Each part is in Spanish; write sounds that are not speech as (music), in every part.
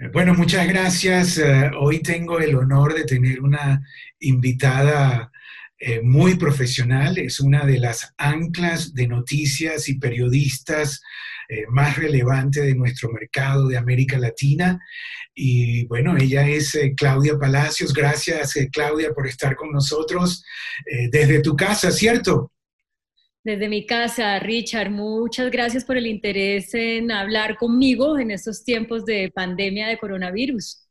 Bueno, muchas gracias. Eh, hoy tengo el honor de tener una invitada eh, muy profesional. Es una de las anclas de noticias y periodistas eh, más relevantes de nuestro mercado de América Latina. Y bueno, ella es Claudia Palacios. Gracias, Claudia, por estar con nosotros desde tu casa, ¿cierto? Desde mi casa, Richard, muchas gracias por el interés en hablar conmigo en estos tiempos de pandemia de coronavirus.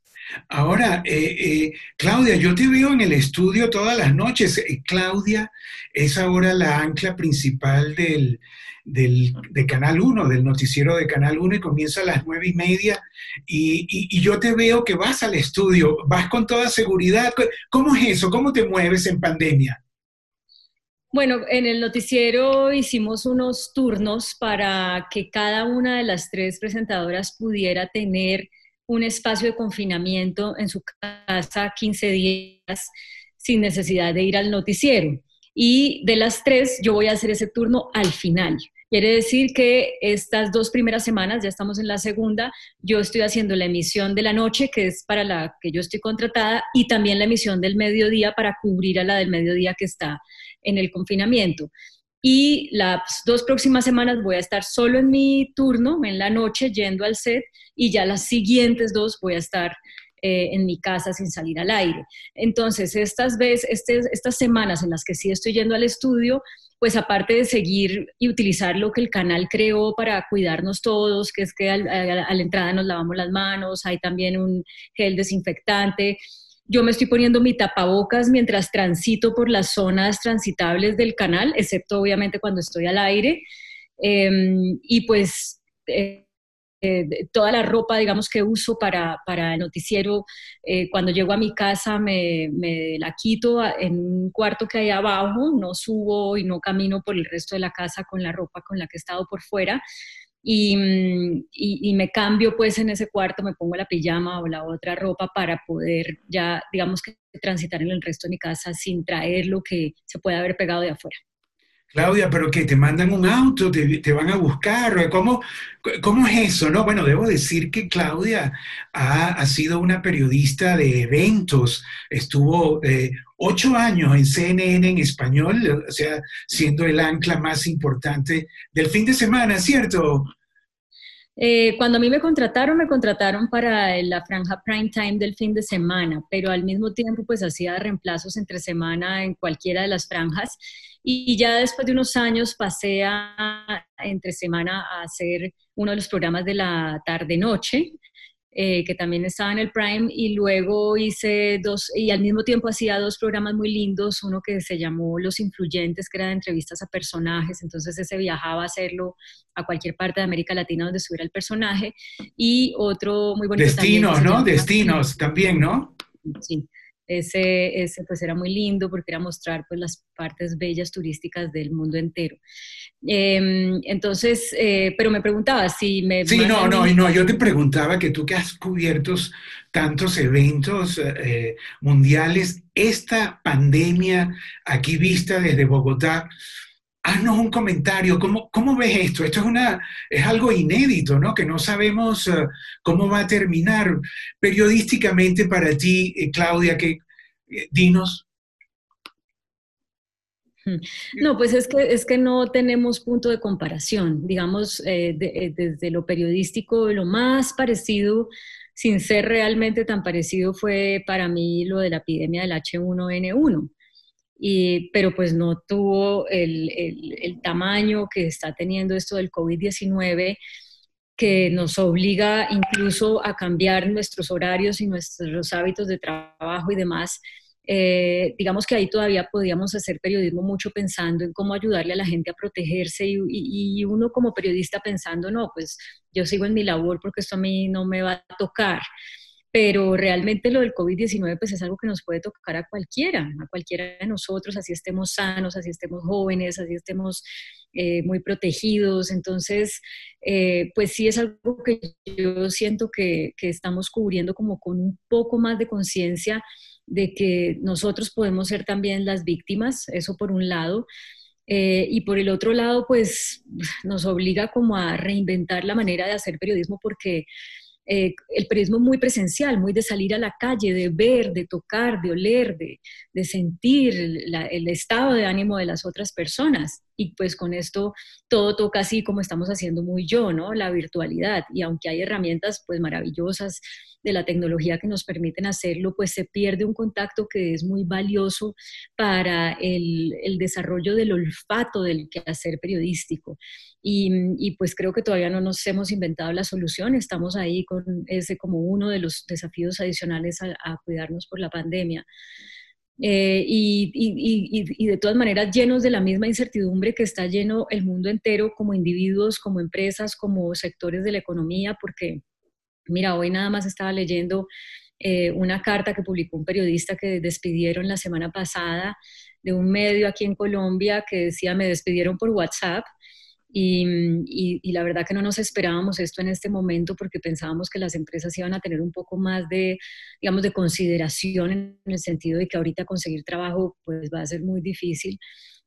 Ahora, eh, eh, Claudia, yo te veo en el estudio todas las noches. Eh, Claudia es ahora la ancla principal del, de Canal 1, del noticiero de Canal 1 y comienza a las nueve y media y, y, yo te veo que vas al estudio, vas con toda seguridad. ¿Cómo es eso? ¿Cómo te mueves en pandemia? Bueno, en el noticiero hicimos unos turnos para que cada una de las tres presentadoras pudiera tener un espacio de confinamiento en su casa 15 días sin necesidad de ir al noticiero. Y de las tres, yo voy a hacer ese turno al final. Quiere decir que estas dos primeras semanas, ya estamos en la segunda, yo estoy haciendo la emisión de la noche, que es para la que yo estoy contratada, y también la emisión del mediodía para cubrir a la del mediodía que está en el confinamiento. Y las dos próximas semanas voy a estar solo en mi turno, en la noche, yendo al set, y ya las siguientes dos voy a estar eh, en mi casa sin salir al aire. Entonces, estas, este, estas semanas en las que sí estoy yendo al estudio, pues aparte de seguir y utilizar lo que el canal creó para cuidarnos todos, que es que a la entrada nos lavamos las manos, hay también un gel desinfectante, yo me estoy poniendo mi tapabocas mientras transito por las zonas transitables del canal, excepto obviamente cuando estoy al aire. Em, y pues eh, eh, toda la ropa, digamos, que uso para, para el noticiero, eh, cuando llego a mi casa me, me, la quito en un cuarto que hay abajo, no subo y no camino por el resto de la casa con la ropa con la que he estado por fuera, Mm, y, me cambio pues en ese cuarto, me pongo la pijama o la otra ropa para poder ya, digamos que transitar en el resto de mi casa sin traer lo que se puede haber pegado de afuera. Claudia, pero que te mandan un auto, te, van a buscar, ¿cómo, ¿cómo es eso? No, bueno, debo decir que Claudia ha, ha sido una periodista de eventos, estuvo eh, ocho años en CNN en español, o sea, siendo el ancla más importante del fin de semana, ¿cierto? Eh, cuando a mí me contrataron, me contrataron para la franja prime time del fin de semana, pero al mismo tiempo pues hacía reemplazos entre semana en cualquiera de las franjas. Y ya después de unos años pasé a, entre semana a hacer uno de los programas de la tarde-noche eh, que también estaba en el Prime, y luego hice dos, y al mismo tiempo hacía dos programas muy lindos, uno que se llamó Los Influyentes, que era de entrevistas a personajes, entonces ese viajaba a hacerlo a cualquier parte de América Latina donde estuviera el personaje, y otro muy bonito. Destinos, ¿no? Destinos también, ¿no? Sí. Ese, ese pues era muy lindo porque era mostrar pues las partes bellas turísticas del mundo entero. Em, entonces, eh, pero me preguntaba si me... Sí, no, no, no, yo te preguntaba que tú que has cubierto tantos eventos eh, mundiales, esta pandemia aquí vista desde Bogotá, haznos un comentario, ¿cómo, cómo ves esto? Esto es, una, es algo inédito, ¿no? Que no sabemos eh, cómo va a terminar. Periodísticamente para ti, eh, Claudia, que eh, dinos. Hmm. No, pues es que, es que no tenemos punto de comparación. Digamos, desde lo periodístico, lo más parecido, sin ser realmente tan parecido, fue para mí lo de la epidemia del H1N1 pero pues no tuvo el, el, tamaño que está teniendo esto del COVID-19 que nos obliga incluso a cambiar nuestros horarios y nuestros hábitos de trabajo y demás. Eh, digamos que ahí todavía podíamos hacer periodismo mucho pensando en cómo ayudarle a la gente a protegerse y, y, uno como periodista pensando, no, pues yo sigo en mi labor porque esto a mí no me va a tocar pero realmente lo del COVID-19 pues es algo que nos puede tocar a cualquiera, a cualquiera de nosotros, así estemos sanos, así estemos jóvenes, así estemos eh, muy protegidos. Entonces, eh, pues sí es algo que yo siento que, que estamos cubriendo como con un poco más de conciencia de que nosotros podemos ser también las víctimas, eso por un lado. Eh, y por el otro lado, pues nos obliga como a reinventar la manera de hacer periodismo porque eh, el periodismo muy presencial, muy de salir a la calle, de ver, de tocar, de oler, de, sentir el estado de ánimo de las otras personas. Y pues con esto todo toca así como estamos haciendo muy yo, ¿no? La virtualidad. Y aunque hay herramientas pues maravillosas de la tecnología que nos permiten hacerlo, pues se pierde un contacto que es muy valioso para el, desarrollo del olfato del quehacer periodístico. Y, pues creo que todavía no nos hemos inventado la solución, estamos ahí con ese como uno de los desafíos adicionales a, cuidarnos por la pandemia. Eh, y, de todas maneras llenos de la misma incertidumbre que está lleno el mundo entero como individuos, como empresas, como sectores de la economía, porque Mira, hoy nada más estaba leyendo eh, una carta que publicó un periodista que despidieron la semana pasada de un medio aquí en Colombia que decía me despidieron por WhatsApp. Y, la verdad que no nos esperábamos esto en este momento porque pensábamos que las empresas iban a tener un poco más de, digamos, de consideración en el sentido de que ahorita conseguir trabajo pues va a ser muy difícil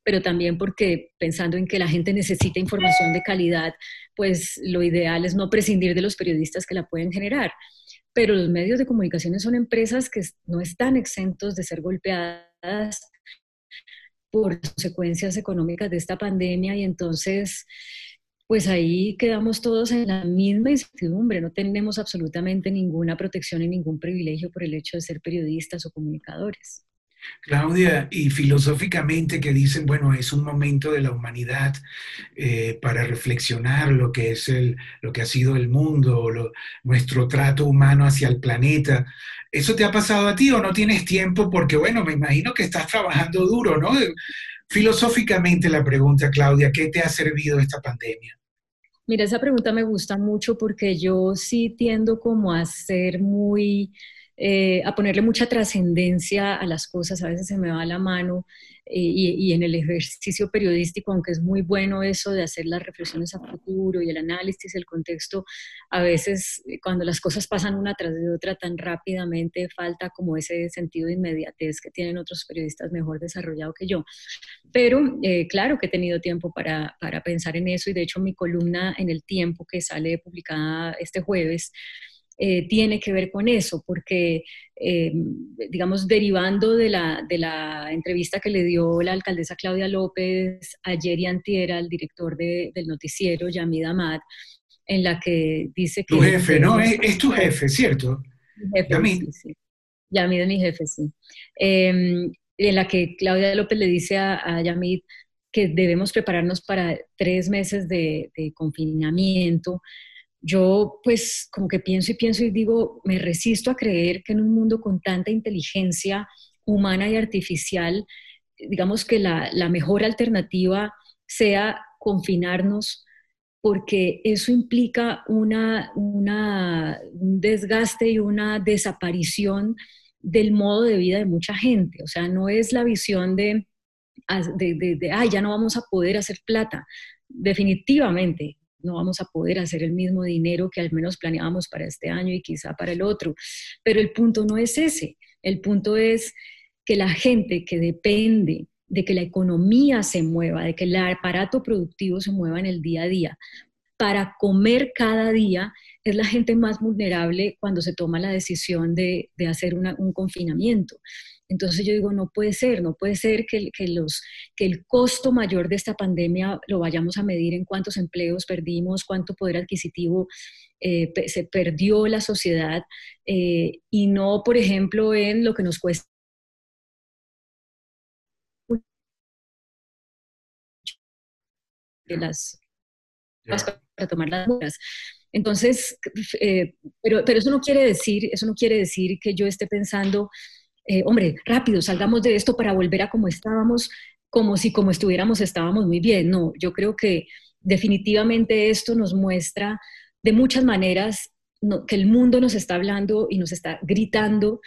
pero también porque pensando en que la gente necesita información de calidad, pues lo ideal es no prescindir de los periodistas que la pueden generar. Pero los medios de comunicación son empresas que no están exentos de ser golpeadas por consecuencias económicas de esta pandemia y entonces pues ahí quedamos todos en la misma incertidumbre, no tenemos absolutamente ninguna protección y ningún privilegio por el hecho de ser periodistas o comunicadores. Claudia, y filosóficamente que dicen, bueno, es un momento de la humanidad eh, para reflexionar lo que es el, lo que ha sido el mundo, nuestro trato humano hacia el planeta. ¿Eso te ha pasado a ti o no tienes tiempo? Porque, bueno, me imagino que estás trabajando duro, ¿no? Filosóficamente la pregunta, Claudia, ¿qué te ha servido esta pandemia? Mira, esa pregunta me gusta mucho porque yo sí tiendo como a ser muy eh, a ponerle mucha trascendencia a las cosas, a veces se me va la mano eh, y, en el ejercicio periodístico, aunque es muy bueno eso de hacer las reflexiones a futuro y el análisis, el contexto, a veces eh, cuando las cosas pasan una tras de otra tan rápidamente, falta como ese sentido de inmediatez que tienen otros periodistas mejor desarrollado que yo. Pero claro que he tenido tiempo para, para pensar en eso y de hecho mi columna en el tiempo que sale publicada este jueves, eh, tiene que ver con eso, porque, eh, digamos, derivando de la, de la entrevista que le dio la alcaldesa Claudia López ayer y antier al director del noticiero, Yamid Ahmad, en la que dice que... Tu jefe, ¿no? Es, tu jefe, ¿cierto? Yamid. Sí, Yamid es mi jefe, sí. Em, en la que Claudia López le dice a, a Yamid que debemos prepararnos para tres meses de, de confinamiento, yo pues como que pienso y pienso y digo, me resisto a creer que en un mundo con tanta inteligencia humana y artificial, digamos que la, mejor alternativa sea confinarnos porque eso implica una, una, un desgaste y una desaparición del modo de vida de mucha gente. O sea, no es la visión de, de, de, de ay, ya no vamos a poder hacer plata. Definitivamente, no vamos a poder hacer el mismo dinero que al menos planeábamos para este año y quizá para el otro. Pero el punto no es ese, el punto es que la gente que depende de que la economía se mueva, de que el aparato productivo se mueva en el día a día, para comer cada día, es la gente más vulnerable cuando se toma la decisión de, hacer un confinamiento. Entonces yo digo, no puede ser, no puede ser que, los, que el costo mayor de esta pandemia lo vayamos a medir en cuántos empleos perdimos, cuánto poder adquisitivo eh, se perdió la sociedad eh, y no, por ejemplo, en lo que nos cuesta las para tomar las muestras. Entonces, eh, pero, pero eso no quiere decir, eso no quiere decir que yo esté pensando eh, hombre, rápido, salgamos de esto para volver a como estábamos, como si como estuviéramos estábamos muy bien. No, yo creo que definitivamente esto nos muestra de muchas maneras que el mundo nos está hablando y nos está gritando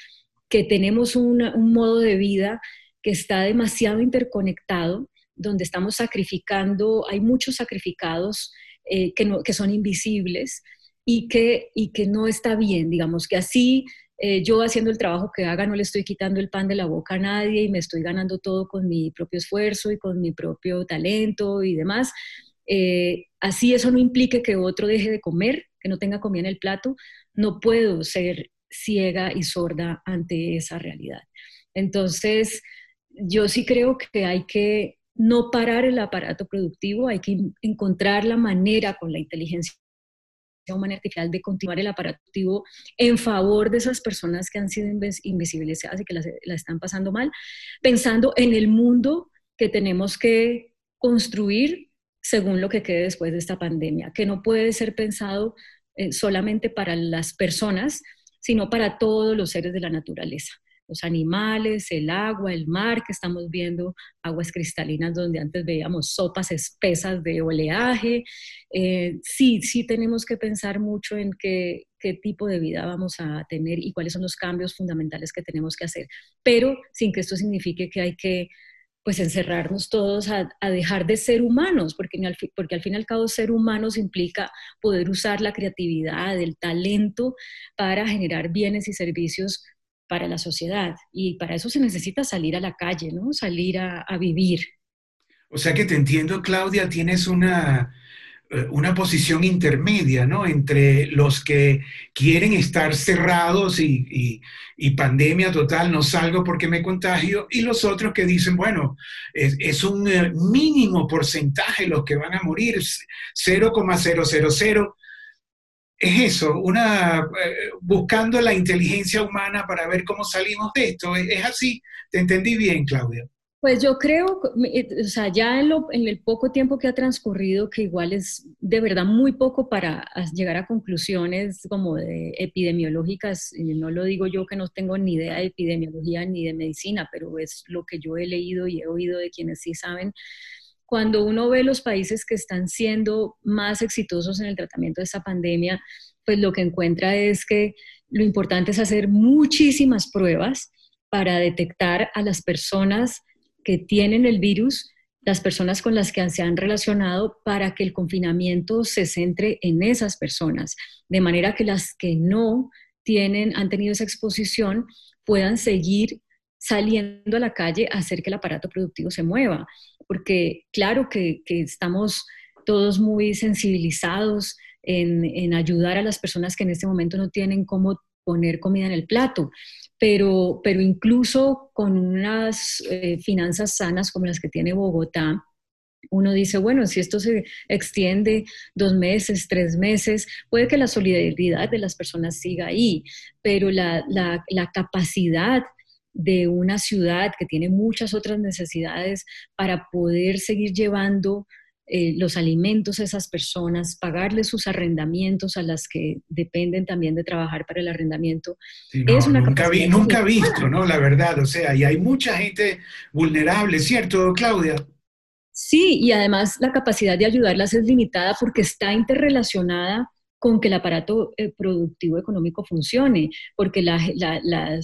que tenemos un modo de vida que está demasiado interconectado, donde estamos sacrificando, hay muchos sacrificados eh, que, que son invisibles y que, y que no está bien, digamos, que así eh, yo haciendo el trabajo que haga no le estoy quitando el pan de la boca a nadie y me estoy ganando todo con mi propio esfuerzo y con mi propio talento y demás. Eh, así eso no implique que otro deje de comer, que no tenga comida en el plato, no puedo ser ciega y sorda ante esa realidad. Entonces, yo sí creo que hay que no parar el aparato productivo, hay que encontrar la manera con la inteligencia humana artificial de continuar el aparato en favor de esas personas que han sido invisibilizadas y que la, están pasando mal, pensando en el mundo que tenemos que construir según lo que quede después de esta pandemia, que no puede ser pensado eh, solamente para las personas, sino para todos los seres de la naturaleza los animales, el agua, el mar, que estamos viendo aguas cristalinas donde antes veíamos sopas espesas de oleaje. Eh, sí, sí tenemos que pensar mucho en qué, qué tipo de vida vamos a tener y cuáles son los cambios fundamentales que tenemos que hacer, pero sin que esto signifique que hay que pues encerrarnos todos a, dejar de ser humanos, porque, porque al fin y al cabo ser humanos implica poder usar la creatividad, el talento para generar bienes y servicios para la sociedad. Y para eso se necesita salir a la calle, ¿no? Salir a, vivir. O sea que te entiendo, Claudia, tienes una, eh, una posición intermedia, ¿no? Entre los que quieren estar cerrados y, pandemia total, no salgo porque me contagio, y los otros que dicen, bueno, es, es un eh, mínimo porcentaje los que van a morir, 0,000 es eso, una, eh, buscando la inteligencia humana para ver cómo salimos de esto. ¿Es, así? ¿Te entendí bien, Claudia? Pues yo creo, eh, o sea, ya en, en, el poco tiempo que ha transcurrido, que igual es de verdad muy poco para llegar a conclusiones como de epidemiológicas, no lo digo yo que no tengo ni idea de epidemiología ni de medicina, pero es lo que yo he leído y he oído de quienes sí saben cuando uno ve los países que están siendo más exitosos en el tratamiento de esta pandemia, pues lo que encuentra es que lo importante es hacer muchísimas pruebas para detectar a las personas que tienen el virus, las personas con las que se han relacionado, para que el confinamiento se centre en esas personas, de manera que las que no tienen, han tenido esa exposición puedan seguir saliendo a la calle a hacer que el aparato productivo se mueva porque claro que, estamos todos muy sensibilizados en, ayudar a las personas que en este momento no tienen cómo poner comida en el plato, pero, pero incluso con unas eh, finanzas sanas como las que tiene Bogotá, uno dice, bueno, si esto se extiende dos meses, tres meses, puede que la solidaridad de las personas siga ahí, pero la, la capacidad de una ciudad que tiene muchas otras necesidades para poder seguir llevando eh, los alimentos a esas personas, pagarles sus arrendamientos a las que dependen también de trabajar para el arrendamiento. es una nunca, vi, nunca visto, ¿no? La verdad, o sea, y hay mucha gente vulnerable, ¿cierto, Claudia? Sí, y además la capacidad de ayudarlas es limitada porque está interrelacionada con que el aparato eh, productivo económico funcione, porque la,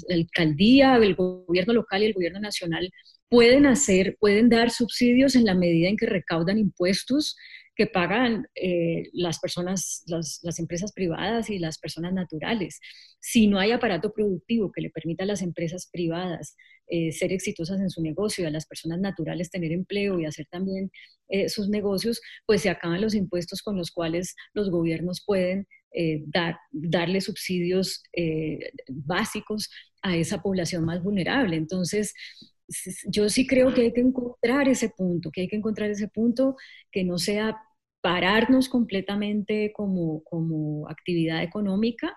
alcaldía, el gobierno local y el gobierno nacional pueden hacer, pueden dar subsidios en la medida en que recaudan impuestos que pagan eh, las personas, las, empresas privadas y las personas naturales. Si no hay aparato productivo que le permita a las empresas privadas eh, ser exitosas en su negocio a las personas naturales tener empleo y hacer también eh, sus negocios, pues se acaban los impuestos con los cuales los gobiernos pueden dar, darle subsidios básicos a esa población más vulnerable. Entonces, yo sí creo que hay que encontrar ese punto, que hay que encontrar ese punto que no sea pararnos completamente como, como actividad económica,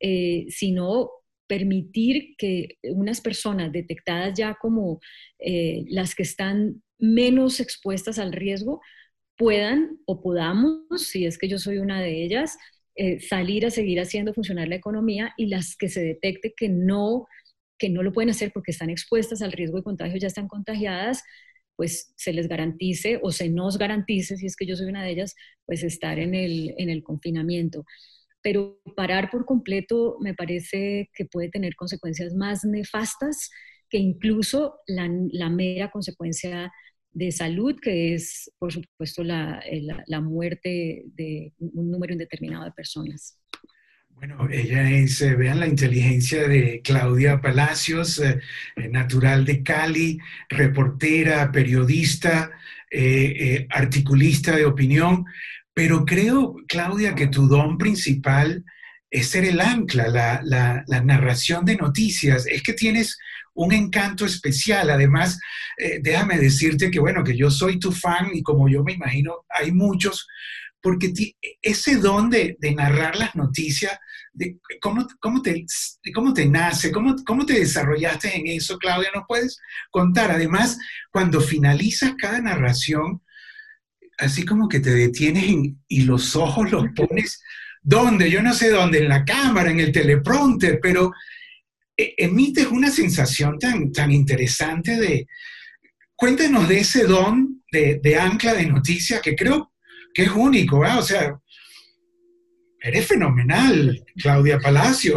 eh, sino permitir que unas personas detectadas ya como eh, las que están menos expuestas al riesgo puedan o podamos, si es que yo soy una de ellas, eh, salir a seguir haciendo funcionar la economía y las que se detecte que no, que no lo pueden hacer porque están expuestas al riesgo de contagio, ya están contagiadas, pues se les garantice o se nos garantice, si es que yo soy una de ellas, pues estar en el, en el confinamiento. Pero parar por completo me parece que puede tener consecuencias más nefastas que incluso la, la mera consecuencia de salud, que es, por supuesto, la, la muerte de un número indeterminado de personas. Bueno, ella es, eh, vean la inteligencia de Claudia Palacios, eh, eh, natural de Cali, reportera, periodista, articulista de opinión. pero creo, Claudia, que tu don principal es ser el ancla, la, narración de noticias. Es que tienes un encanto especial. Además, déjame decirte que, bueno, que yo soy tu fan y como yo me imagino, hay muchos, porque ese don de, narrar las noticias, de cómo, cómo, te, cómo te nace, cómo, cómo te desarrollaste en eso, Claudia, ¿nos puedes contar? Además, cuando finalizas cada narración, así como que te detienes y los ojos los pones ¿Dónde? Yo no sé dónde, en la cámara, en el teleprompter, pero eh, emites una sensación tan, tan interesante de... Cuéntanos de ese don de, ancla de noticias que creo que es único, ¿verdad? O sea, eres fenomenal, Claudia Palacio.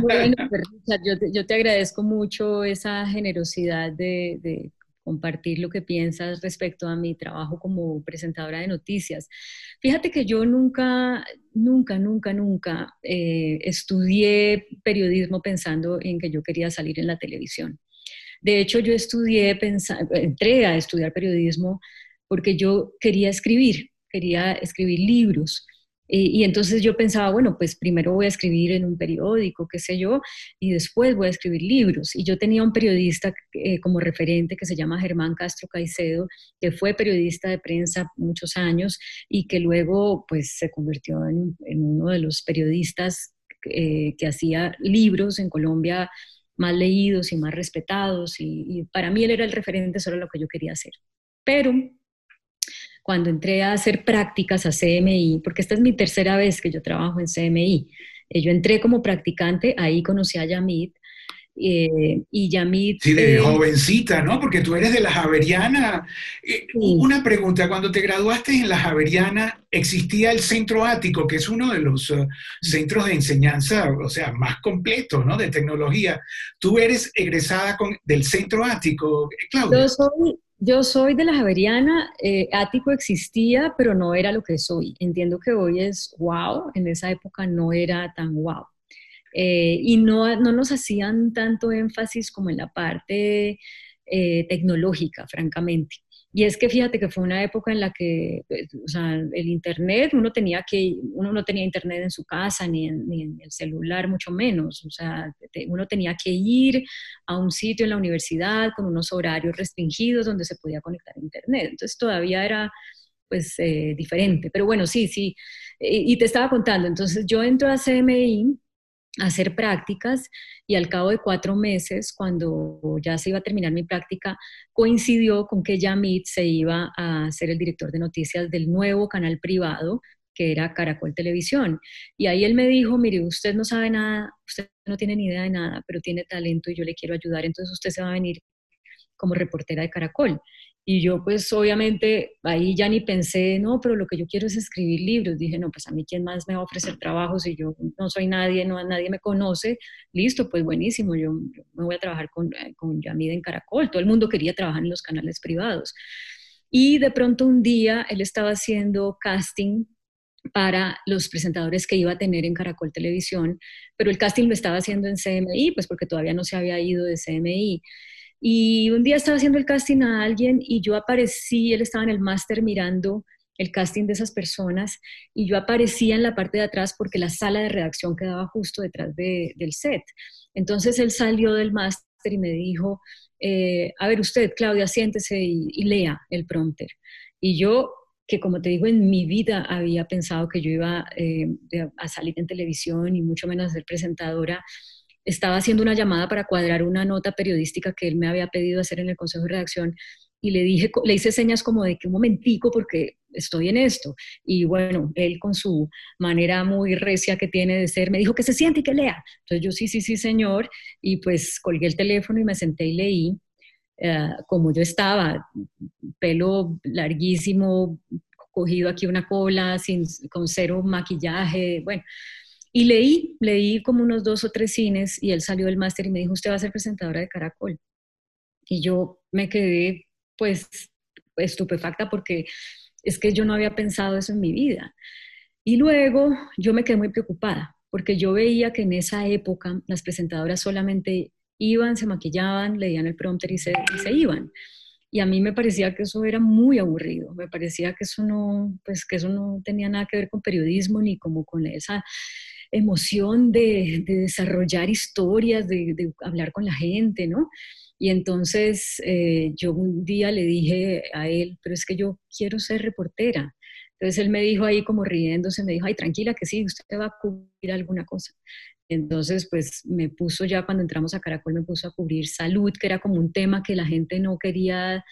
Bueno, yo te, yo te agradezco mucho esa generosidad de, compartir lo que piensas respecto a mi trabajo como presentadora de noticias. Fíjate que yo nunca, nunca, nunca, nunca eh, estudié periodismo pensando en que yo quería salir en la televisión. De hecho, yo estudié, entré a estudiar periodismo porque yo quería escribir, quería escribir libros. Y, entonces yo pensaba, bueno, pues primero voy a escribir en un periódico, qué sé yo, y después voy a escribir libros. Y yo tenía un periodista eh, como referente que se llama Germán Castro Caicedo, que fue periodista de prensa muchos años y que luego pues se convirtió en, uno de los periodistas eh, que hacía libros en Colombia más leídos y más respetados. Y, y para mí él era el referente sobre lo que yo quería hacer. Pero cuando entré a hacer prácticas a CMI, porque esta es mi tercera vez que yo trabajo en CMI. Eh, yo entré como practicante, ahí conocí a Yamit, eh, y Yamit... Sí, de eh, jovencita, ¿no? Porque tú eres de la Javeriana. Una pregunta, cuando te graduaste en la Javeriana, ¿existía el Centro Ático, que es uno de los centros de enseñanza, o sea, más completos, ¿no? De tecnología. ¿Tú eres egresada con, del Centro Ático, Claudia? Yo soy, yo soy de la Javeriana, eh, Ático existía, pero no era lo que soy. Entiendo que hoy es wow, en esa época no era tan wow. Eh, y no, no nos hacían tanto énfasis como en la parte eh, tecnológica, francamente. Y es que fíjate que fue una época en la que, pues, o sea, el internet, uno tenía que, uno no tenía internet en su casa ni en, ni en el celular, mucho menos. O sea, uno tenía que ir a un sitio en la universidad con unos horarios restringidos donde se podía conectar a internet. Entonces todavía era, pues, eh, diferente. Pero bueno, sí, sí. Y, y te estaba contando, entonces yo entro a CMI hacer prácticas y al cabo de cuatro meses, cuando ya se iba a terminar mi práctica, coincidió con que Yamit se iba a ser el director de noticias del nuevo canal privado que era Caracol Televisión. Y ahí él me dijo, mire, usted no sabe nada, usted no tiene ni idea de nada, pero tiene talento y yo le quiero ayudar, entonces usted se va a venir como reportera de Caracol. Y yo pues obviamente ahí ya ni pensé, no, pero lo que yo quiero es escribir libros. Dije, no, pues a mí quién más me va a ofrecer trabajo si yo no soy nadie, no nadie me conoce. Listo, pues buenísimo, yo, me voy a trabajar con, eh, con Yamid en Caracol. Todo el mundo quería trabajar en los canales privados. Y de pronto un día él estaba haciendo casting para los presentadores que iba a tener en Caracol Televisión, pero el casting lo estaba haciendo en CMI, pues porque todavía no se había ido de CMI. Y un día estaba haciendo el casting a alguien y yo aparecí, él estaba en el máster mirando el casting de esas personas y yo aparecía en la parte de atrás porque la sala de redacción quedaba justo detrás del set. Entonces él salió del máster y me dijo, eh, a ver usted, Claudia, siéntese y, lea el prompter. Y yo, que como te digo, en mi vida había pensado que yo iba eh, a salir en televisión y mucho menos a ser presentadora, estaba haciendo una llamada para cuadrar una nota periodística que él me había pedido hacer en el consejo de redacción y le dije, le hice señas como de que un momentico porque estoy en esto. Y bueno, él con su manera muy recia que tiene de ser, me dijo que se siente y que lea. Entonces yo sí, sí, sí, señor. Y pues colgué el teléfono y me senté y leí. Eh, como yo estaba, pelo larguísimo, cogido aquí una cola, sin, con cero maquillaje, bueno, y leí, leí como unos dos o tres cines y él salió del máster y me dijo, usted va a ser presentadora de Caracol. Y yo me quedé pues estupefacta porque es que yo no había pensado eso en mi vida. Y luego yo me quedé muy preocupada porque yo veía que en esa época las presentadoras solamente iban, se maquillaban, leían el prompter y se, y se iban. y a mí me parecía que eso era muy aburrido, me parecía que eso no, pues que eso no tenía nada que ver con periodismo ni como con esa emoción de, desarrollar historias, de, hablar con la gente, ¿no? Y entonces eh, yo un día le dije a él, pero es que yo quiero ser reportera. Entonces él me dijo ahí como riéndose, me dijo, ay, tranquila que sí, usted va a cubrir alguna cosa. Entonces, pues me puso ya cuando entramos a Caracol, me puso a cubrir salud, que era como un tema que la gente no quería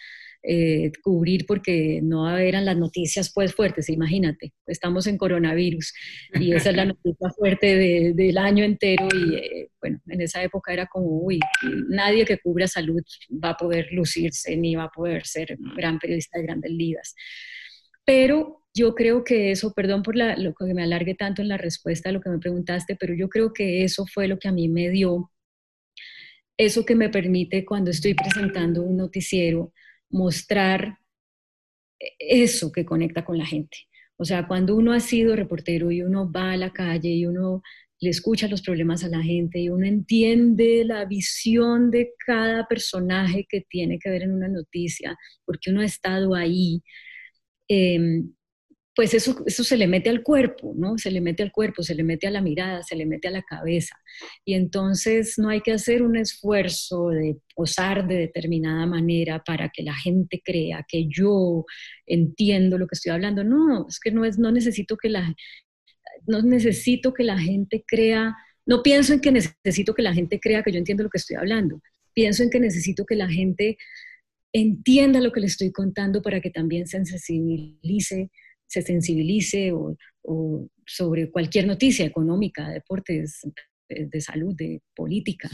eh, cubrir porque no eran las noticias pues fuertes, imagínate, estamos en coronavirus y esa es la (laughs) noticia fuerte del año entero y eh, bueno, en esa época era como, uy, nadie que cubra salud va a poder lucirse ni va a poder ser gran periodista de grandes ligas. Pero yo creo que eso, perdón por lo que me alargue tanto en la respuesta a lo que me preguntaste, pero yo creo que eso fue lo que a mí me dio, eso que me permite cuando estoy presentando un noticiero, mostrar eso que conecta con la gente. O sea, cuando uno ha sido reportero y uno va a la calle y uno le escucha los problemas a la gente y uno entiende la visión de cada personaje que tiene que ver en una noticia, porque uno ha estado ahí, em, pues eso, eso se le mete al cuerpo, ¿no? Se le mete al cuerpo, se le mete a la mirada, se le mete a la cabeza. Y entonces no hay que hacer un esfuerzo de posar de determinada manera para que la gente crea que yo entiendo lo que estoy hablando. No, es que no, es, no necesito que la, no necesito que la gente crea, no pienso en que necesito que la gente crea que yo entiendo lo que estoy hablando. Pienso en que necesito que la gente entienda lo que le estoy contando para que también se sensibilice se sensibilice o, sobre cualquier noticia económica, deportes, de, salud, de política.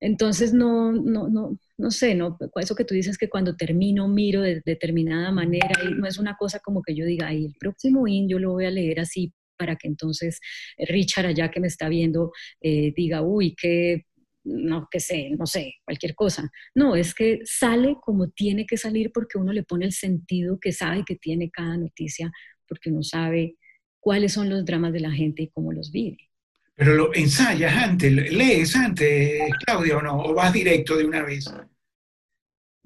Entonces, no, no, no, no sé, no, eso que tú dices que cuando termino miro de, determinada manera, y no es una cosa como que yo diga, ay, el próximo IN yo lo voy a leer así para que entonces Richard allá que me está viendo eh, diga, uy, qué no que sé, no sé, cualquier cosa. No, es que sale como tiene que salir porque uno le pone el sentido que sabe que tiene cada noticia, porque uno sabe cuáles son los dramas de la gente y cómo los vive. Pero lo ensayas antes, lees antes, Claudia, o no, o vas directo de una vez.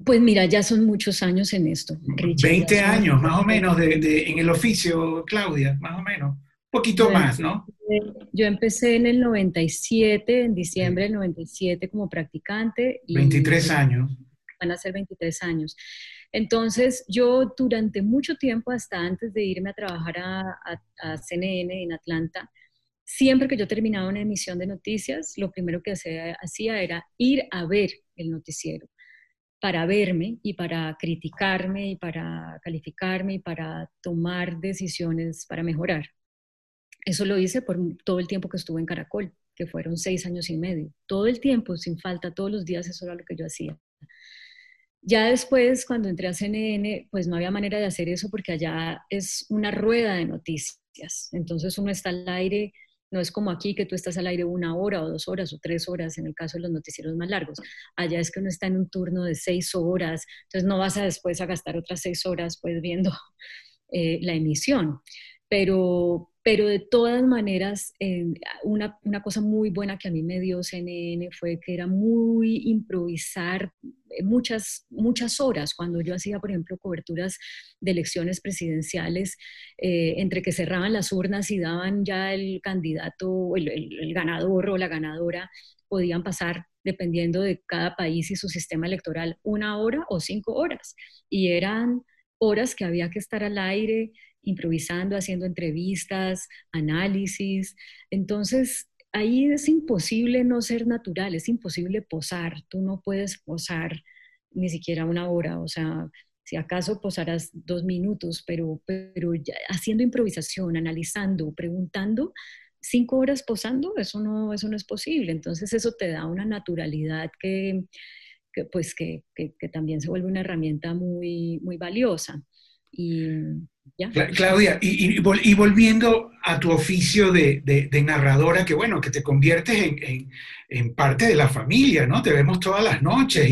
Pues mira, ya son muchos años en esto. Richard, 20 años, más o menos, de, en el oficio, Claudia, más o menos poquito más, ¿no? Yo empecé en el 97, en diciembre del 97 como practicante. Y 23 años. Van a ser 23 años. Entonces, yo durante mucho tiempo, hasta antes de irme a trabajar a, a, CNN en Atlanta, siempre que yo terminaba una emisión de noticias, lo primero que hacía, hacía era ir a ver el noticiero para verme y para criticarme y para calificarme y para tomar decisiones para mejorar. Eso lo hice por todo el tiempo que estuve en Caracol, que fueron seis años y medio. Todo el tiempo, sin falta, todos los días, eso era lo que yo hacía. Ya después, cuando entré a CNN, pues no había manera de hacer eso porque allá es una rueda de noticias. Entonces uno está al aire, no es como aquí que tú estás al aire una hora o dos horas o tres horas en el caso de los noticieros más largos. Allá es que uno está en un turno de seis horas, entonces no vas a después a gastar otras seis horas pues viendo (laughs) eh, la emisión. Pero, pero de todas maneras, una, una, cosa muy buena que a mí me dio CNN fue que era muy improvisar eh, muchas, muchas horas. Cuando yo hacía, por ejemplo, coberturas de elecciones presidenciales, eh, entre que cerraban las urnas y daban ya el candidato, el, el ganador o la ganadora, podían pasar dependiendo de cada país y su sistema electoral, una hora o cinco horas. Y eran horas que había que estar al aire, improvisando, haciendo entrevistas, análisis. Entonces, ahí es imposible no ser natural, es imposible posar. Tú no puedes posar ni siquiera una hora, o sea, si acaso posarás dos minutos, pero, pero haciendo improvisación, analizando, preguntando, cinco horas posando, eso no, eso no es posible. Entonces eso te da una naturalidad que, pues que, que, también se vuelve una herramienta muy, muy valiosa. Y, Claudia, y, volviendo a tu oficio de, narradora, que bueno, que te conviertes en, parte de la familia, ¿no? Te vemos todas las noches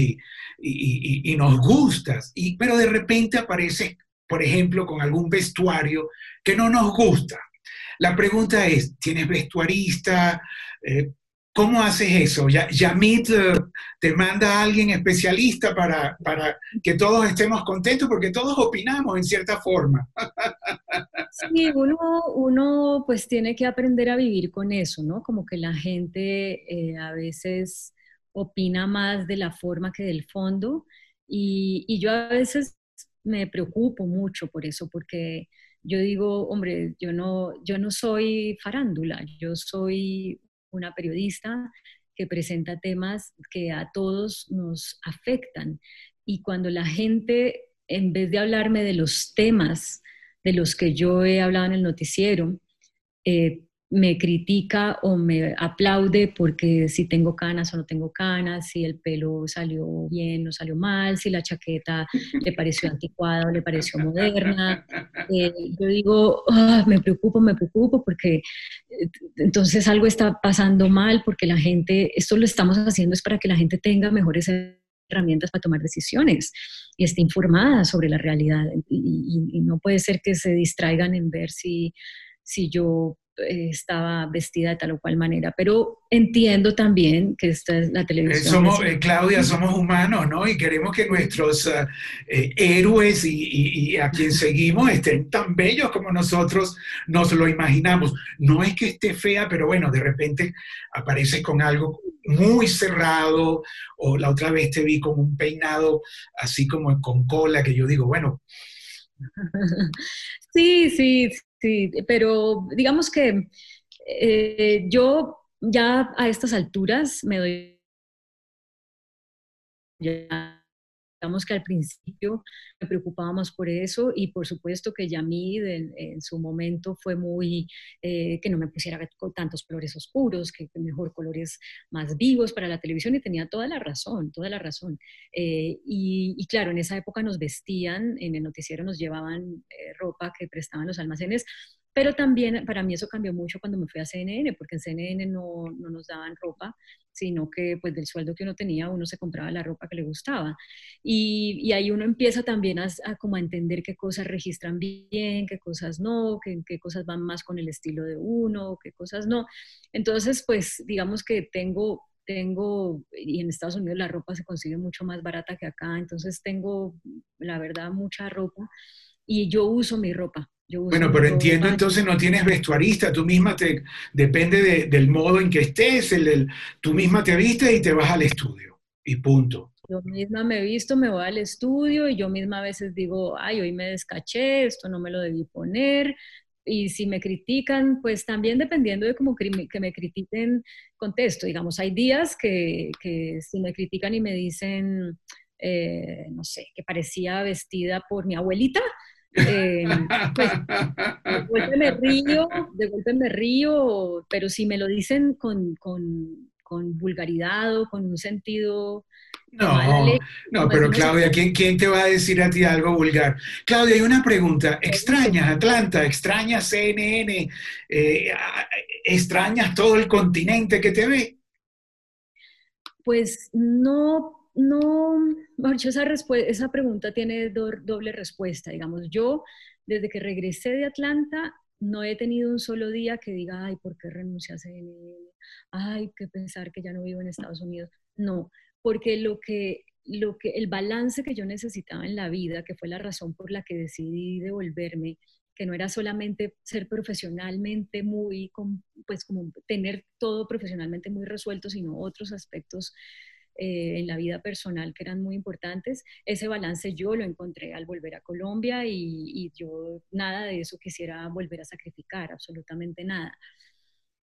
y, nos gustas, pero de repente apareces, por ejemplo, con algún vestuario que no nos gusta. La pregunta es, ¿tienes vestuarista? Eh, ¿Cómo haces eso? Yamit eh, te manda a alguien especialista para, para que todos estemos contentos, porque todos opinamos en cierta forma. Sí, uno, uno pues tiene que aprender a vivir con eso, ¿no? Como que la gente eh, a veces opina más de la forma que del fondo y, y yo a veces me preocupo mucho por eso, porque yo digo, hombre, yo no, yo no soy farándula, yo soy una periodista que presenta temas que a todos nos afectan. Y cuando la gente, en vez de hablarme de los temas de los que yo he hablado en el noticiero, eh, me critica o me aplaude porque si tengo canas o no tengo canas, si el pelo salió bien o salió mal, si la chaqueta le pareció anticuada o le pareció moderna. Eh, yo digo, ah, me preocupo, me preocupo porque eh, entonces algo está pasando mal porque la gente, esto lo estamos haciendo es para que la gente tenga mejores herramientas para tomar decisiones y esté informada sobre la realidad. Y, y no puede ser que se distraigan en ver si, si yo estaba vestida de tal o cual manera, pero entiendo también que esta es la eh, televisión. Somos, eh, Claudia, somos humanos, ¿no? Y queremos que nuestros héroes y, a quien seguimos estén tan bellos como nosotros nos lo imaginamos. No es que esté fea, pero bueno, de repente aparece con algo muy cerrado, o la otra vez te vi con un peinado así como con cola, que yo digo, bueno. (laughs) Sí, sí, Pero digamos que eh, yo ya a estas alturas me doy digamos que al principio me preocupábamos por eso y por supuesto que Yamid en, en su momento fue muy, eh, que no me pusiera tantos colores oscuros, que, mejor colores más vivos para la televisión y tenía toda la razón, toda la razón. Eh, y, claro, en esa época nos vestían, en el noticiero nos llevaban eh, ropa que prestaban los almacenes pero también para mí eso cambió mucho cuando me fui a CNN, porque en CNN no, no, nos daban ropa, sino que pues del sueldo que uno tenía uno se compraba la ropa que le gustaba. Y, y ahí uno empieza también a, como a entender qué cosas registran bien, qué cosas no, qué, qué cosas van más con el estilo de uno, qué cosas no. Entonces, pues digamos que tengo tengo, y en Estados Unidos la ropa se consigue mucho más barata que acá, entonces tengo, la verdad, mucha ropa y yo uso mi ropa bueno, pero entiendo entonces no tienes vestuarista, tú misma te, depende del modo en que estés, el, tú misma te vistes y te vas al estudio y punto. Yo misma me he visto, me voy al estudio y yo misma a veces digo, ay, hoy me descaché, esto no me lo debí poner. Y si me critican, pues también dependiendo de cómo que me critiquen, contesto. Digamos, hay días que, que si me critican y me dicen, eh, no sé, que parecía vestida por mi abuelita, eh, pues, de golpe me río, de golpe me río, pero si me lo dicen con, con, con vulgaridad o con un sentido... No, no, pero Claudia, ¿quién, ¿quién te va a decir a ti algo vulgar? Claudia, hay una pregunta. ¿Extrañas Atlanta? ¿Extrañas CNN? Eh, ¿Extrañas todo el continente que te ve? Pues no no, esa, esa pregunta tiene doble respuesta. Digamos, yo desde que regresé de Atlanta no he tenido un solo día que diga, ay, ¿por qué renuncié a CNN? Ay, qué pensar que ya no vivo en Estados Unidos. No, porque lo que, lo que, el balance que yo necesitaba en la vida, que fue la razón por la que decidí devolverme, que no era solamente ser profesionalmente muy, pues como tener todo profesionalmente muy resuelto, sino otros aspectos eh, en la vida personal que eran muy importantes. Ese balance yo lo encontré al volver a Colombia y, yo nada de eso quisiera volver a sacrificar, absolutamente nada.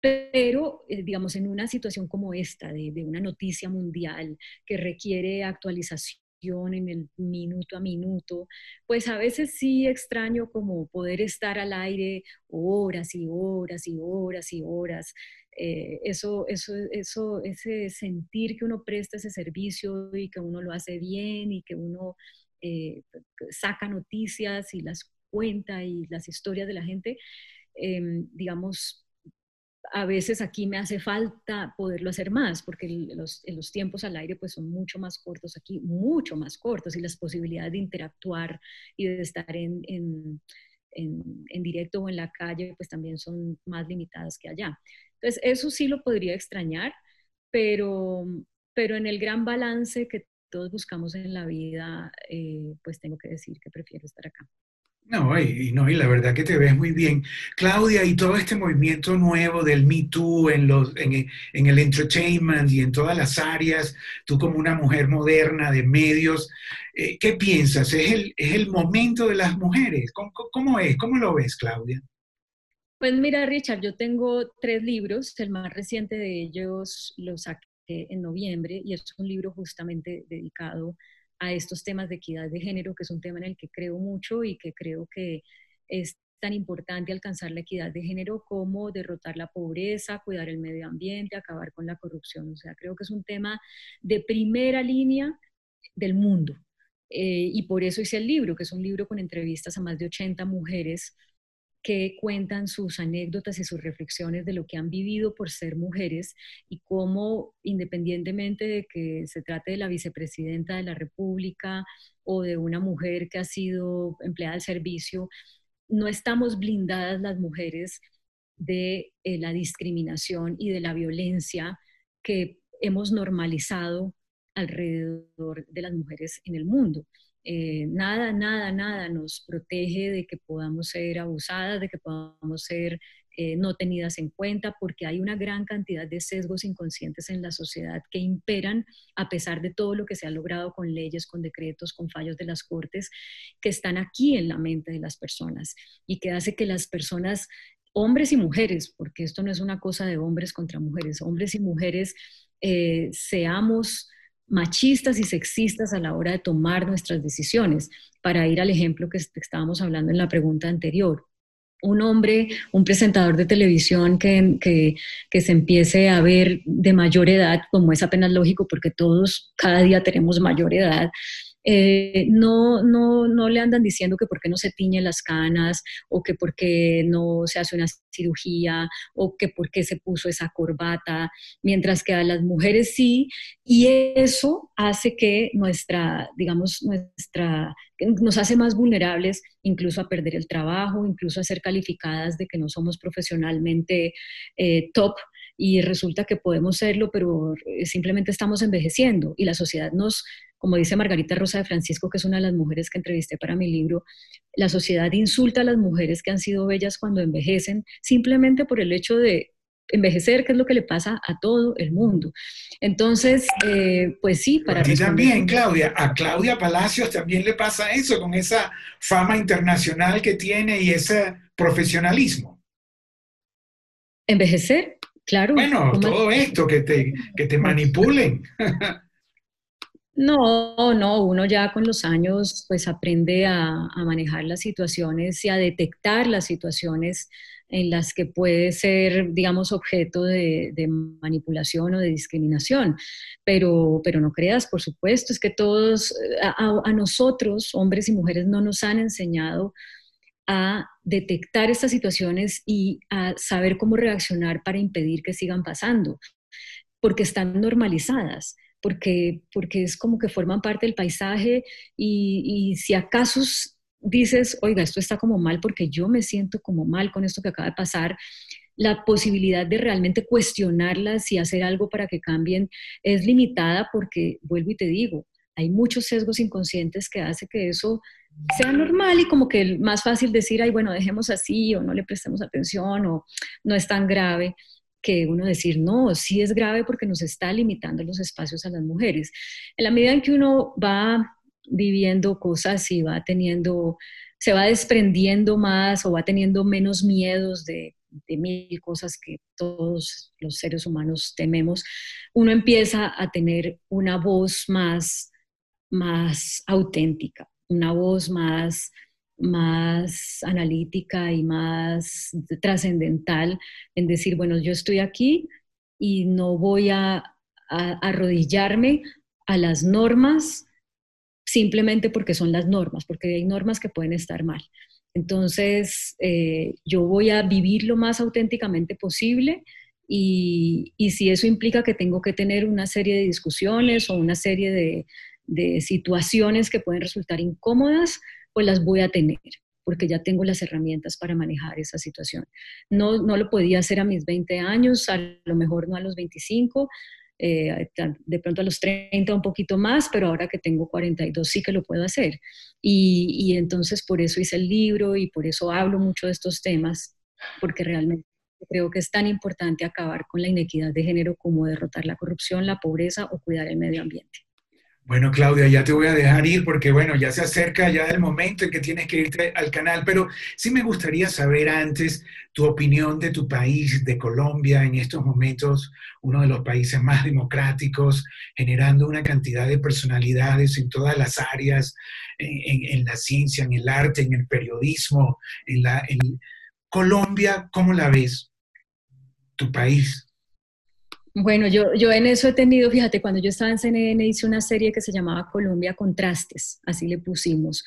Pero, eh, digamos, en una situación como esta, de, de una noticia mundial que requiere actualización, en el minuto a minuto, pues a veces sí extraño como poder estar al aire horas y horas y horas y horas eh, eso, eso, eso, ese sentir que uno presta ese servicio y que uno lo hace bien y que uno eh, saca noticias y las cuenta y las historias de la gente, em, digamos, a veces aquí me hace falta poderlo hacer más, porque los, los, tiempos al aire pues son mucho más cortos aquí, mucho más cortos, y las posibilidades de interactuar y de estar en, en, en directo o en la calle pues también son más limitadas que allá. Entonces, eso sí lo podría extrañar, pero, pero en el gran balance que todos buscamos en la vida, eh, pues tengo que decir que prefiero estar acá. No y, no, y la verdad que te ves muy bien. Claudia, y todo este movimiento nuevo del Me Too en, los, en, en, el entertainment y en todas las áreas, tú como una mujer moderna de medios, eh, ¿qué piensas? ¿Es el, ¿Es el momento de las mujeres? ¿Cómo, ¿Cómo, es? ¿Cómo lo ves, Claudia? Pues mira, Richard, yo tengo tres libros, el más reciente de ellos lo saqué en noviembre y es un libro justamente dedicado a estos temas de equidad de género, que es un tema en el que creo mucho y que creo que es tan importante alcanzar la equidad de género como derrotar la pobreza, cuidar el medio ambiente, acabar con la corrupción. O sea, creo que es un tema de primera línea del mundo. Eh, y por eso hice el libro, que es un libro con entrevistas a más de 80 mujeres que cuentan sus anécdotas y sus reflexiones de lo que han vivido por ser mujeres y cómo, independientemente de que se trate de la vicepresidenta de la República o de una mujer que ha sido empleada al servicio, no estamos blindadas las mujeres de eh, la discriminación y de la violencia que hemos normalizado alrededor de las mujeres en el mundo. Eh, nada, nada, nada nos protege de que podamos ser abusadas, de que podamos ser eh, no tenidas en cuenta, porque hay una gran cantidad de sesgos inconscientes en la sociedad que imperan a pesar de todo lo que se ha logrado con leyes, con decretos, con fallos de las cortes, que están aquí en la mente de las personas y que hace que las personas hombres y mujeres, porque esto no es una cosa de hombres contra mujeres, hombres y mujeres eh, seamos machistas y sexistas a la hora de tomar nuestras decisiones, para ir al ejemplo que estábamos hablando en la pregunta anterior. Un hombre, un presentador de televisión que, que, que se empiece a ver de mayor edad, como es apenas lógico, porque todos cada día tenemos mayor edad, eh, no, no, no le andan diciendo que por qué no se tiñe las canas o que por qué no se hace una cirugía o que por qué se puso esa corbata, mientras que a las mujeres sí, y eso hace que nuestra, digamos, nuestra, nos hace más vulnerables incluso a perder el trabajo, incluso a ser calificadas de que no somos profesionalmente eh, top y resulta que podemos serlo, pero simplemente estamos envejeciendo y la sociedad nos, como dice Margarita Rosa de Francisco, que es una de las mujeres que entrevisté para mi libro, la sociedad insulta a las mujeres que han sido bellas cuando envejecen simplemente por el hecho de envejecer, que es lo que le pasa a todo el mundo. Entonces, eh, pues sí, para... Y también, Claudia, a Claudia Palacios también le pasa eso, con esa fama internacional que tiene y ese profesionalismo. Envejecer, Claro. Bueno, todo esto, que te, que te manipulen. (laughs) No, no, uno ya con los años pues aprende a, manejar las situaciones y a detectar las situaciones en las que puede ser, digamos, objeto de, manipulación o de discriminación. Pero, pero no creas, por supuesto, es que todos, a nosotros, hombres y mujeres, no nos han enseñado a detectar estas situaciones y a saber cómo reaccionar para impedir que sigan pasando, porque están normalizadas, porque, porque es como que forman parte del paisaje y, y si acaso dices, oiga, esto está como mal porque yo me siento como mal con esto que acaba de pasar, la posibilidad de realmente cuestionarlas y hacer algo para que cambien es limitada porque, vuelvo y te digo, hay muchos sesgos inconscientes que hace que eso sea normal y como que más fácil decir, ay, bueno, dejemos así o no le prestemos atención o no es tan grave que uno decir, no, sí es grave porque nos está limitando los espacios a las mujeres. En la medida en que uno va viviendo cosas y va teniendo, se va desprendiendo más o va teniendo menos miedos de, mil cosas que todos los seres humanos tememos, uno empieza a tener una voz más, más auténtica una voz más, más analítica y más trascendental en decir, bueno, yo estoy aquí y no voy a, arrodillarme a las normas simplemente porque son las normas, porque hay normas que pueden estar mal. Entonces, eh, yo voy a vivir lo más auténticamente posible y, y, si eso implica que tengo que tener una serie de discusiones o una serie de, de situaciones que pueden resultar incómodas, pues las voy a tener porque ya tengo las herramientas para manejar esa situación. No, no lo podía hacer a mis 20 años, a lo mejor no a los 25, eh, de pronto a los 30 un poquito más, pero ahora que tengo 42 sí que lo puedo hacer. Y, y entonces por eso hice el libro y por eso hablo mucho de estos temas, porque realmente creo que es tan importante acabar con la inequidad de género como derrotar la corrupción, la pobreza o cuidar el medio ambiente. Bueno, Claudia, ya te voy a dejar ir porque, bueno, ya se acerca ya el momento en que tienes que irte al canal, pero sí me gustaría saber antes tu opinión de tu país, de Colombia, en estos momentos, uno de los países más democráticos, generando una cantidad de personalidades en todas las áreas, en, la ciencia, en el arte, en el periodismo, en la... Colombia, ¿cómo la ves? Tu país. Bueno, yo, yo en eso he tenido, fíjate, cuando yo estaba en CNN hice una serie que se llamaba Colombia Contrastes, así le pusimos,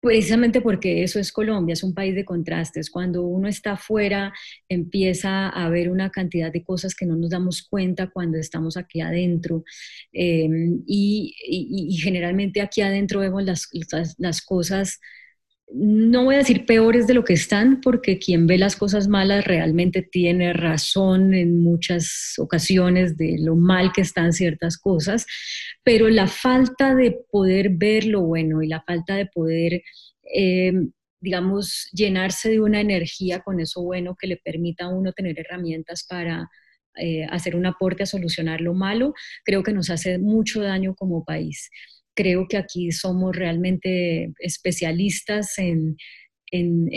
precisamente porque eso es Colombia, es un país de contrastes. Cuando uno está afuera empieza a ver una cantidad de cosas que no nos damos cuenta cuando estamos aquí adentro. Em, y, generalmente aquí adentro vemos las, las cosas no voy a decir peores de lo que están, porque quien ve las cosas malas realmente tiene razón en muchas ocasiones de lo mal que están ciertas cosas, pero la falta de poder ver lo bueno y la falta de poder, eh, digamos, llenarse de una energía con eso bueno que le permita a uno tener herramientas para eh, hacer un aporte a solucionar lo malo, creo que nos hace mucho daño como país creo que aquí somos realmente especialistas en,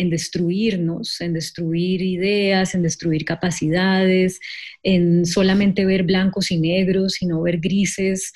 destruirnos, en destruir ideas, en destruir capacidades, en solamente ver blancos y negros y no ver grises.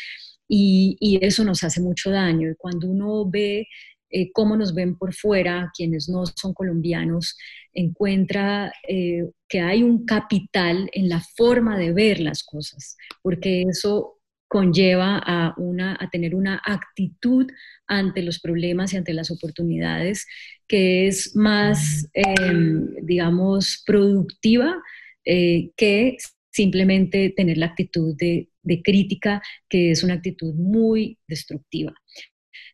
Y, eso nos hace mucho daño. Y cuando uno ve eh, cómo nos ven por fuera, quienes no son colombianos, encuentra eh, que hay un capital en la forma de ver las cosas, porque eso conlleva a, una, a tener una actitud ante los problemas y ante las oportunidades que es más, em, digamos, productiva eh, que simplemente tener la actitud de, de, crítica, que es una actitud muy destructiva.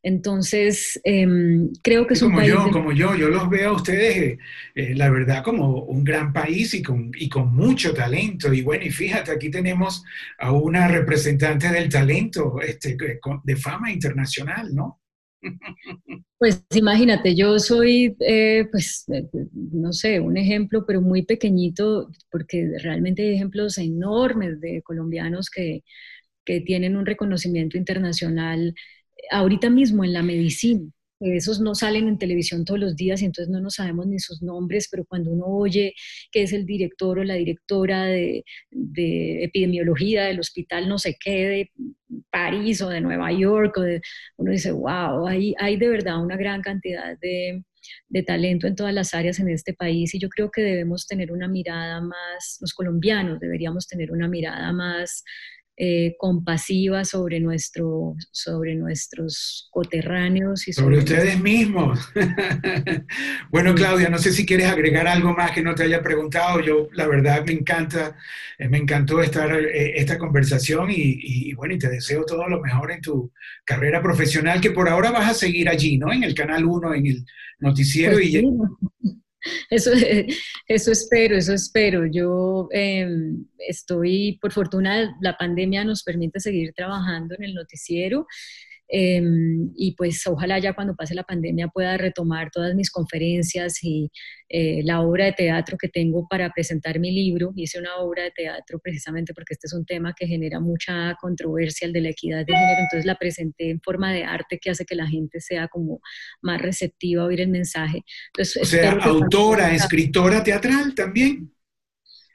Entonces, em, creo que es como un país... Yo, Como yo, yo los veo a ustedes, eh, eh, la verdad, como un gran país y con, y con mucho talento. Y bueno, y fíjate, aquí tenemos a una representante del talento este, de fama internacional, ¿no? (laughs) Pues imagínate, yo soy, eh, pues, no sé, un ejemplo, pero muy pequeñito, porque realmente hay ejemplos enormes de colombianos que, que tienen un reconocimiento internacional ahorita mismo en la medicina. Esos no salen en televisión todos los días y entonces no nos sabemos ni sus nombres, pero cuando uno oye que es el director o la directora de, epidemiología del hospital no sé qué, de París o de Nueva York, uno dice, wow, hay, hay de verdad una gran cantidad de, de talento en todas las áreas en este país y yo creo que debemos tener una mirada más, los colombianos deberíamos tener una mirada más eh, compasiva sobre, nuestro, sobre nuestros coterráneos y sobre, ustedes mismos. (laughs) bueno, Claudia, no sé si quieres agregar algo más que no te haya preguntado. Yo, la verdad, me encanta, eh, me encantó estar eh, esta conversación y, bueno, y te deseo todo lo mejor en tu carrera profesional, que por ahora vas a seguir allí, ¿no? En el Canal 1, en el noticiero pues y... (laughs) Eso, (laughs) eso espero, eso espero. Yo em, estoy, por fortuna, la pandemia nos permite seguir trabajando en el noticiero. Em, y pues ojalá ya cuando pase la pandemia pueda retomar todas mis conferencias y eh, la obra de teatro que tengo para presentar mi libro. Hice una obra de teatro precisamente porque este es un tema que genera mucha controversia, el de la equidad de género, entonces la presenté en forma de arte que hace que la gente sea como más receptiva a oír el mensaje. o sea, autora, escritora teatral también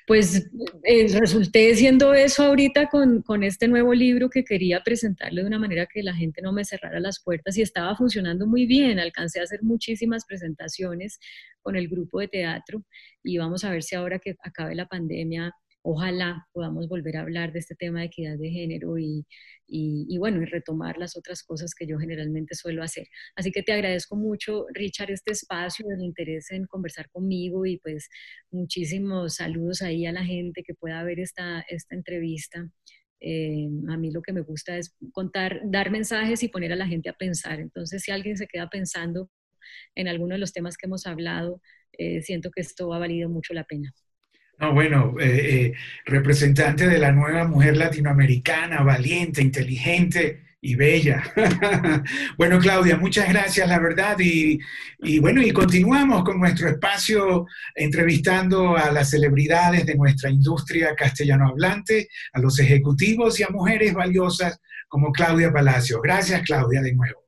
pues eh, resulté siendo eso ahorita con, con, este nuevo libro que quería presentarle de una manera que la gente no me cerrara las puertas y estaba funcionando muy bien. Alcancé a hacer muchísimas presentaciones con el grupo de teatro y vamos a ver si ahora que acabe la pandemia ojalá podamos volver a hablar de este tema de equidad de género y, y, bueno, y retomar las otras cosas que yo generalmente suelo hacer. Así que te agradezco mucho, Richard, este espacio, el interés en conversar conmigo y pues muchísimos saludos ahí a la gente que pueda ver esta, esta entrevista. Eh, a mí lo que me gusta es contar, dar mensajes y poner a la gente a pensar. Entonces, si alguien se queda pensando en alguno de los temas que hemos hablado, eh, siento que esto ha valido mucho la pena. No, bueno, eh, eh, representante de la nueva mujer latinoamericana, valiente, inteligente y bella. (laughs) bueno, Claudia, muchas gracias, la verdad. Y, y, bueno, y continuamos con nuestro espacio entrevistando a las celebridades de nuestra industria castellano hablante, a los ejecutivos y a mujeres valiosas como Claudia Palacio. Gracias, Claudia, de nuevo.